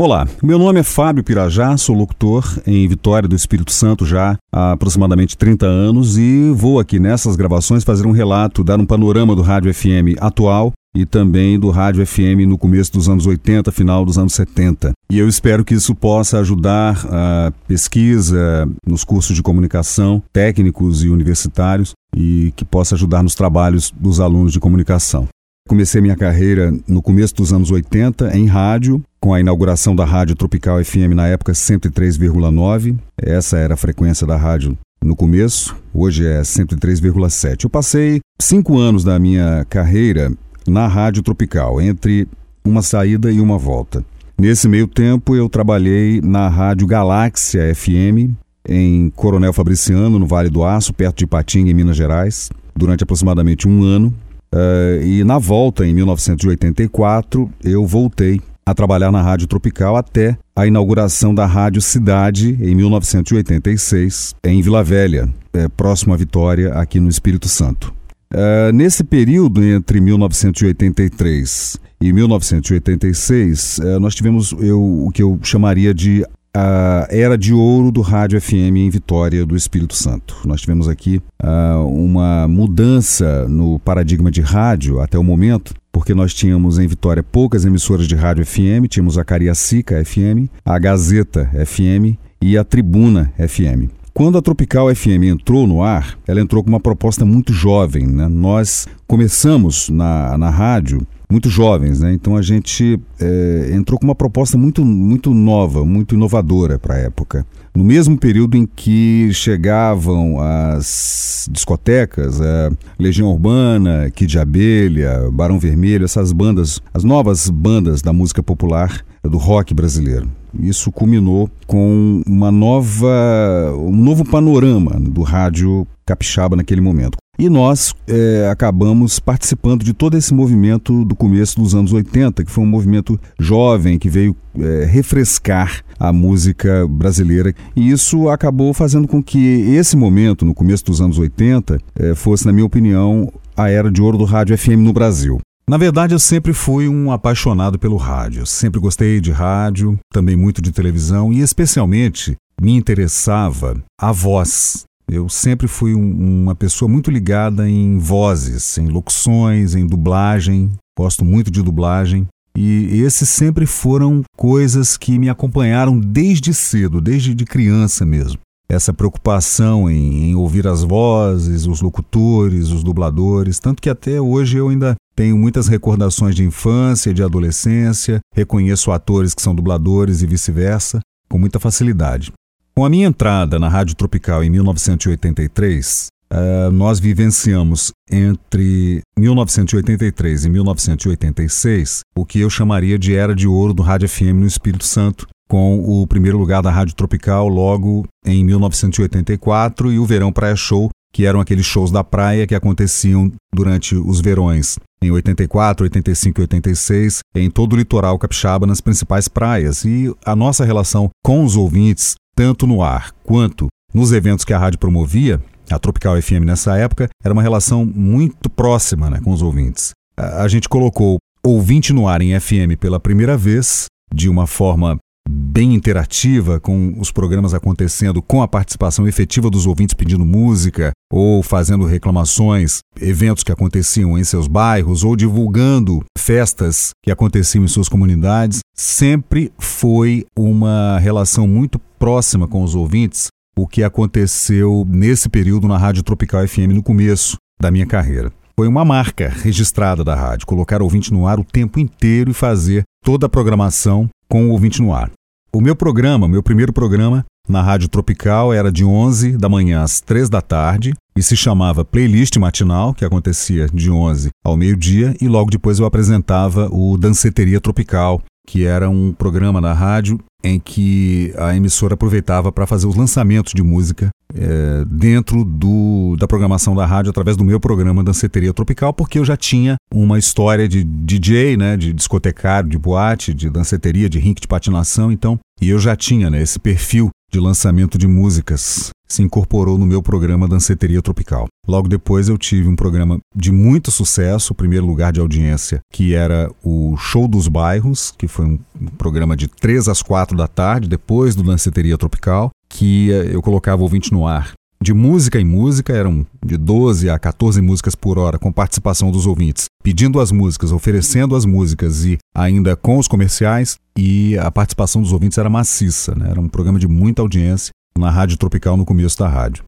Olá, meu nome é Fábio Pirajá, sou locutor em Vitória do Espírito Santo já há aproximadamente 30 anos e vou aqui nessas gravações fazer um relato, dar um panorama do rádio FM atual e também do rádio FM no começo dos anos 80, final dos anos 70. E eu espero que isso possa ajudar a pesquisa nos cursos de comunicação, técnicos e universitários, e que possa ajudar nos trabalhos dos alunos de comunicação. Comecei minha carreira no começo dos anos 80 em rádio, com a inauguração da Rádio Tropical FM na época 103,9. Essa era a frequência da rádio no começo, hoje é 103,7. Eu passei cinco anos da minha carreira na Rádio Tropical, entre uma saída e uma volta. Nesse meio tempo, eu trabalhei na Rádio Galáxia FM, em Coronel Fabriciano, no Vale do Aço, perto de Patinga, em Minas Gerais, durante aproximadamente um ano. Uh, e na volta, em 1984, eu voltei a trabalhar na Rádio Tropical até a inauguração da Rádio Cidade, em 1986, em Vila Velha, é, próximo à Vitória, aqui no Espírito Santo. Uh, nesse período entre 1983 e 1986, uh, nós tivemos eu, o que eu chamaria de a era de ouro do rádio FM em Vitória do Espírito Santo. Nós tivemos aqui uh, uma mudança no paradigma de rádio até o momento, porque nós tínhamos em Vitória poucas emissoras de rádio FM, tínhamos a Cariacica FM, a Gazeta FM e a Tribuna FM. Quando a Tropical FM entrou no ar, ela entrou com uma proposta muito jovem. Né? Nós começamos na, na rádio muito jovens, né? Então a gente é, entrou com uma proposta muito, muito nova, muito inovadora para a época. No mesmo período em que chegavam as discotecas, a Legião Urbana, Kid Abelha, Barão Vermelho, essas bandas, as novas bandas da música popular do rock brasileiro. Isso culminou com uma nova, um novo panorama do rádio capixaba naquele momento. E nós é, acabamos participando de todo esse movimento do começo dos anos 80, que foi um movimento jovem que veio é, refrescar a música brasileira. E isso acabou fazendo com que esse momento, no começo dos anos 80, é, fosse, na minha opinião, a era de ouro do rádio FM no Brasil. Na verdade, eu sempre fui um apaixonado pelo rádio. Sempre gostei de rádio, também muito de televisão e, especialmente, me interessava a voz. Eu sempre fui um, uma pessoa muito ligada em vozes, em locuções, em dublagem. Gosto muito de dublagem. E esses sempre foram coisas que me acompanharam desde cedo, desde de criança mesmo. Essa preocupação em, em, ouvir as vozes, os locutores, os dubladores, tanto que até hoje eu ainda tenho muitas recordações de infância, de adolescência, reconheço atores que são dubladores e vice-versa com muita facilidade. Com a minha entrada na Rádio Tropical em 1983, uh, eh, nós vivenciamos entre 1983 e 1986 o que eu chamaria de era de ouro do Rádio FM no Espírito Santo, com o primeiro lugar da Rádio Tropical logo em 1984 e o Verão Praia Show, que eram aqueles shows da praia que aconteciam durante os verões em 84, 85 e 86, em todo o litoral capixaba, nas principais praias. E a nossa relação com os ouvintes tanto no ar quanto nos eventos que a rádio promovia, a Tropical FM nessa época, era uma relação muito próxima né, com os ouvintes. A, a gente colocou ouvinte no ar em FM pela primeira vez, de uma forma bem interativa, com os programas acontecendo com a participação efetiva dos ouvintes pedindo música ou fazendo reclamações, eventos que aconteciam em seus bairros ou divulgando festas que aconteciam em suas comunidades, sempre foi uma relação muito próxima com os ouvintes o que aconteceu nesse período na Rádio Tropical FM no começo da minha carreira. Foi uma marca registrada da rádio, colocar o ouvinte no ar o tempo inteiro e fazer toda a programação com o ouvinte no ar. O meu programa, meu primeiro programa na Rádio Tropical era de 11 da manhã às 3 da tarde e se chamava Playlist Matinal, que acontecia de 11 ao meio-dia, e logo depois eu apresentava o Danceteria Tropical, que era um programa na rádio em que a emissora aproveitava para fazer os lançamentos de música é, dentro do, da programação da rádio através do meu programa Danceteria Tropical, porque eu já tinha uma história de DJ, né, de discotecário, de boate, de danceteria, de rink de patinação, então, e eu já tinha né, esse perfil de lançamento de músicas se incorporou no meu programa Danceteria Tropical. Logo depois eu tive um programa de muito sucesso, primeiro lugar de audiência, que era o Show dos Bairros, que foi um programa de 3 às 4 da tarde, depois do Danceteria Tropical, que eh, eu colocava ouvinte no ar de música em música, eram de 12 a 14 músicas por hora, com participação dos ouvintes, pedindo as músicas, oferecendo as músicas e ainda com os comerciais, e a participação dos ouvintes era maciça, né? era um programa de muita audiência na Rádio Tropical no começo da rádio.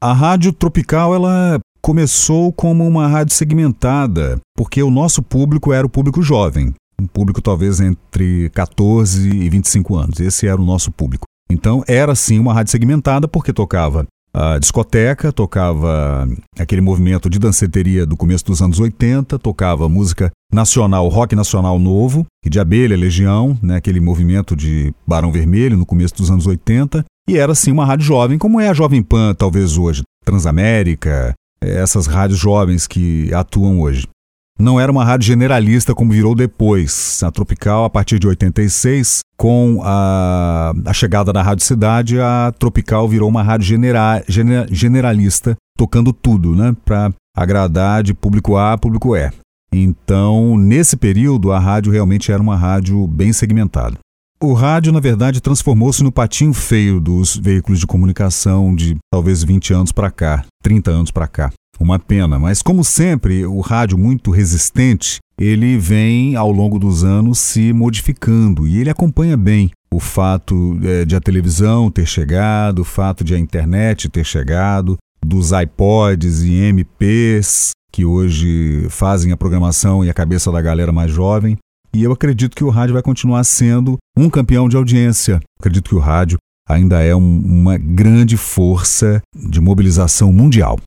A Rádio Tropical ela começou como uma rádio segmentada, porque o nosso público era o público jovem, um público talvez entre 14 e 25 anos. Esse era o nosso público. Então era sim uma rádio segmentada porque tocava a discoteca, tocava aquele movimento de danceteria do começo dos anos 80, tocava música nacional, rock nacional novo, e de Abelha, Legião, né, aquele movimento de Barão Vermelho no começo dos anos 80, e era sim uma rádio jovem, como é a Jovem Pan talvez hoje, Transamérica, essas rádios jovens que atuam hoje não era uma rádio generalista como virou depois. A Tropical, a partir de 86, com a, a chegada da Rádio Cidade, a Tropical virou uma rádio genera, gener, generalista, tocando tudo, né? Para agradar de público A a público E. Então, nesse período, a rádio realmente era uma rádio bem segmentada. O rádio, na verdade, transformou-se no patinho feio dos veículos de comunicação de talvez 20 anos para cá, 30 anos para cá. Uma pena, mas como sempre, o rádio muito resistente, ele vem ao longo dos anos se modificando e ele acompanha bem o fato é, de a televisão ter chegado, o fato de a internet ter chegado, dos iPods e MPs que hoje fazem a programação e a cabeça da galera mais jovem. E eu acredito que o rádio vai continuar sendo um campeão de audiência. Acredito que o rádio ainda é um, uma grande força de mobilização mundial.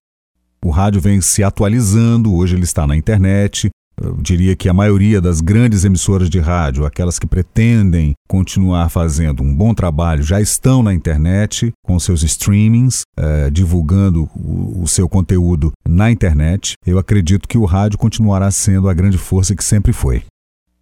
O rádio vem se atualizando, hoje ele está na internet. Eu diria que a maioria das grandes emissoras de rádio, aquelas que pretendem continuar fazendo um bom trabalho, já estão na internet com seus streamings, eh, divulgando o, o seu conteúdo na internet. Eu acredito que o rádio continuará sendo a grande força que sempre foi.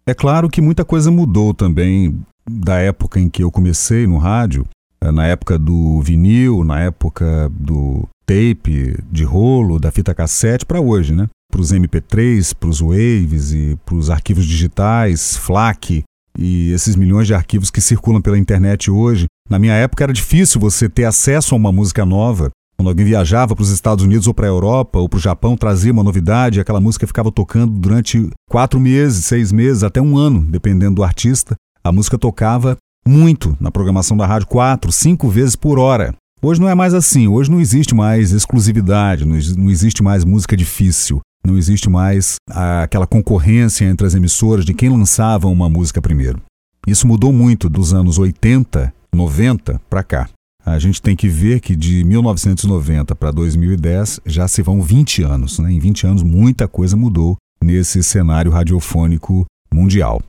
É claro que muita coisa mudou também da época em que eu comecei no rádio, eh, na época do vinil, na época do tape, de rolo, da fita cassete para hoje, né? Para os MP3, para os Waves e para os arquivos digitais, FLAC e esses milhões de arquivos que circulam pela internet hoje. Na minha época era difícil você ter acesso a uma música nova. Quando alguém viajava para os Estados Unidos ou para a Europa ou para o Japão, trazia uma novidade, aquela música ficava tocando durante quatro meses, seis meses, até um ano, dependendo do artista. A música tocava muito na programação da rádio, quatro, cinco vezes por hora. Hoje não é mais assim, hoje não existe mais exclusividade, não existe mais música difícil, não existe mais aquela concorrência entre as emissoras de quem lançava uma música primeiro. Isso mudou muito dos anos 80, 90 para cá. A gente tem que ver que de 1990 para 2010 já se vão 20 anos. Né? Em 20 anos, muita coisa mudou nesse cenário radiofônico mundial.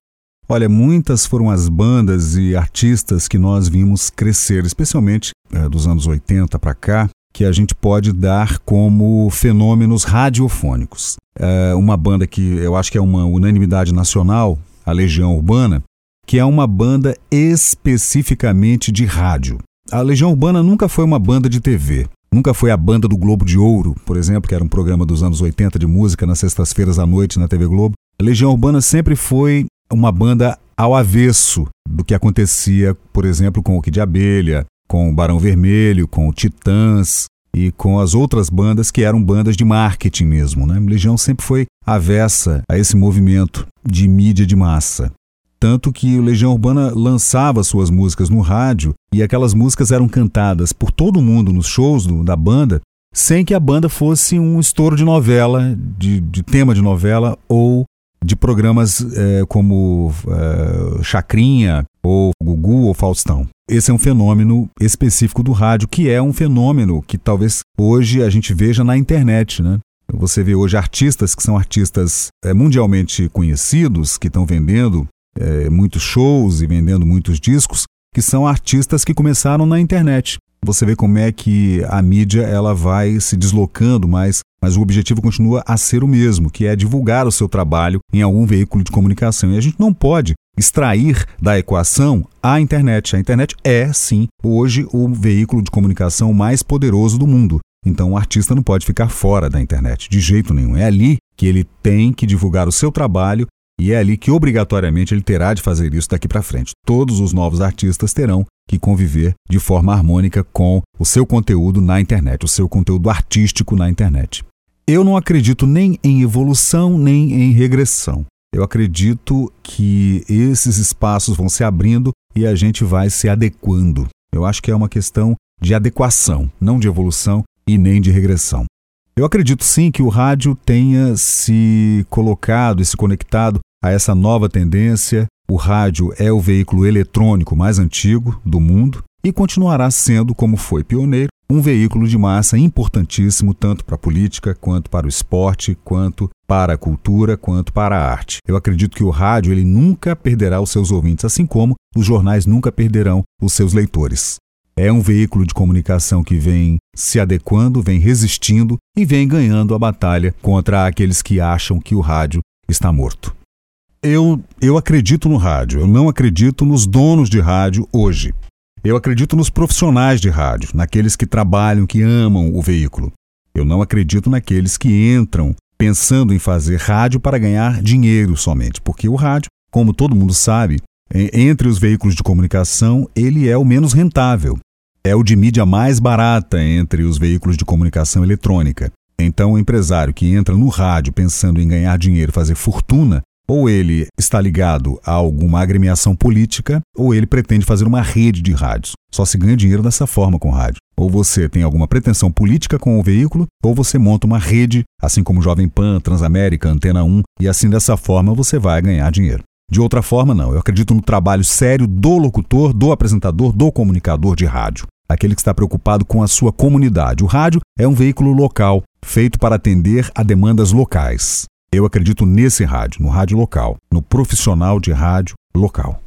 Olha, muitas foram as bandas e artistas que nós vimos crescer, especialmente é, dos anos 80 para cá, que a gente pode dar como fenômenos radiofônicos. É uma banda que eu acho que é uma unanimidade nacional, a Legião Urbana, que é uma banda especificamente de rádio. A Legião Urbana nunca foi uma banda de TV. Nunca foi a banda do Globo de Ouro, por exemplo, que era um programa dos anos 80 de música nas sextas-feiras à noite na TV Globo. A Legião Urbana sempre foi uma banda ao avesso do que acontecia, por exemplo, com o Kid Abelha, com o Barão Vermelho, com o Titãs e com as outras bandas que eram bandas de marketing mesmo. Né? Legião sempre foi avessa a esse movimento de mídia de massa. Tanto que o Legião Urbana lançava suas músicas no rádio e aquelas músicas eram cantadas por todo mundo nos shows do, da banda, sem que a banda fosse um estouro de novela, de, de tema de novela ou de programas é, como é, Chacrinha, ou Gugu, ou Faustão. Esse é um fenômeno específico do rádio, que é um fenômeno que talvez hoje a gente veja na internet, né? Você vê hoje artistas que são artistas é, mundialmente conhecidos, que estão vendendo é, muitos shows e vendendo muitos discos, que são artistas que começaram na internet. Você vê como é que a mídia ela vai se deslocando mais mas o objetivo continua a ser o mesmo, que é divulgar o seu trabalho em algum veículo de comunicação. E a gente não pode extrair da equação a internet. A internet é, sim, hoje o veículo de comunicação mais poderoso do mundo. Então o artista não pode ficar fora da internet, de jeito nenhum. É ali que ele tem que divulgar o seu trabalho e é ali que obrigatoriamente ele terá de fazer isso daqui para frente. Todos os novos artistas terão que conviver de forma harmônica com o seu conteúdo na internet, o seu conteúdo artístico na internet. Eu não acredito nem em evolução nem em regressão. Eu acredito que esses espaços vão se abrindo e a gente vai se adequando. Eu acho que é uma questão de adequação, não de evolução e nem de regressão. Eu acredito sim que o rádio tenha se colocado e se conectado a essa nova tendência. O rádio é o veículo eletrônico mais antigo do mundo e continuará sendo, como foi pioneiro, um veículo de massa importantíssimo tanto para a política, quanto para o esporte, quanto para a cultura, quanto para a arte. Eu acredito que o rádio ele nunca perderá os seus ouvintes, assim como os jornais nunca perderão os seus leitores. É um veículo de comunicação que vem se adequando, vem resistindo e vem ganhando a batalha contra aqueles que acham que o rádio está morto. Eu, eu acredito no rádio, eu não acredito nos donos de rádio hoje. Eu acredito nos profissionais de rádio, naqueles que trabalham, que amam o veículo. Eu não acredito naqueles que entram pensando em fazer rádio para ganhar dinheiro somente, porque o rádio, como todo mundo sabe, entre os veículos de comunicação, ele é o menos rentável. É o de mídia mais barata entre os veículos de comunicação eletrônica. Então, o empresário que entra no rádio pensando em ganhar dinheiro, fazer fortuna, ou ele está ligado a alguma agremiação política, ou ele pretende fazer uma rede de rádios. Só se ganha dinheiro dessa forma com rádio. Ou você tem alguma pretensão política com o veículo, ou você monta uma rede, assim como Jovem Pan, Transamérica, Antena 1, e assim dessa forma você vai ganhar dinheiro. De outra forma, não. Eu acredito no trabalho sério do locutor, do apresentador, do comunicador de rádio. Aquele que está preocupado com a sua comunidade. O rádio é um veículo local, feito para atender a demandas locais. Eu acredito nesse rádio, no rádio local, no profissional de rádio local.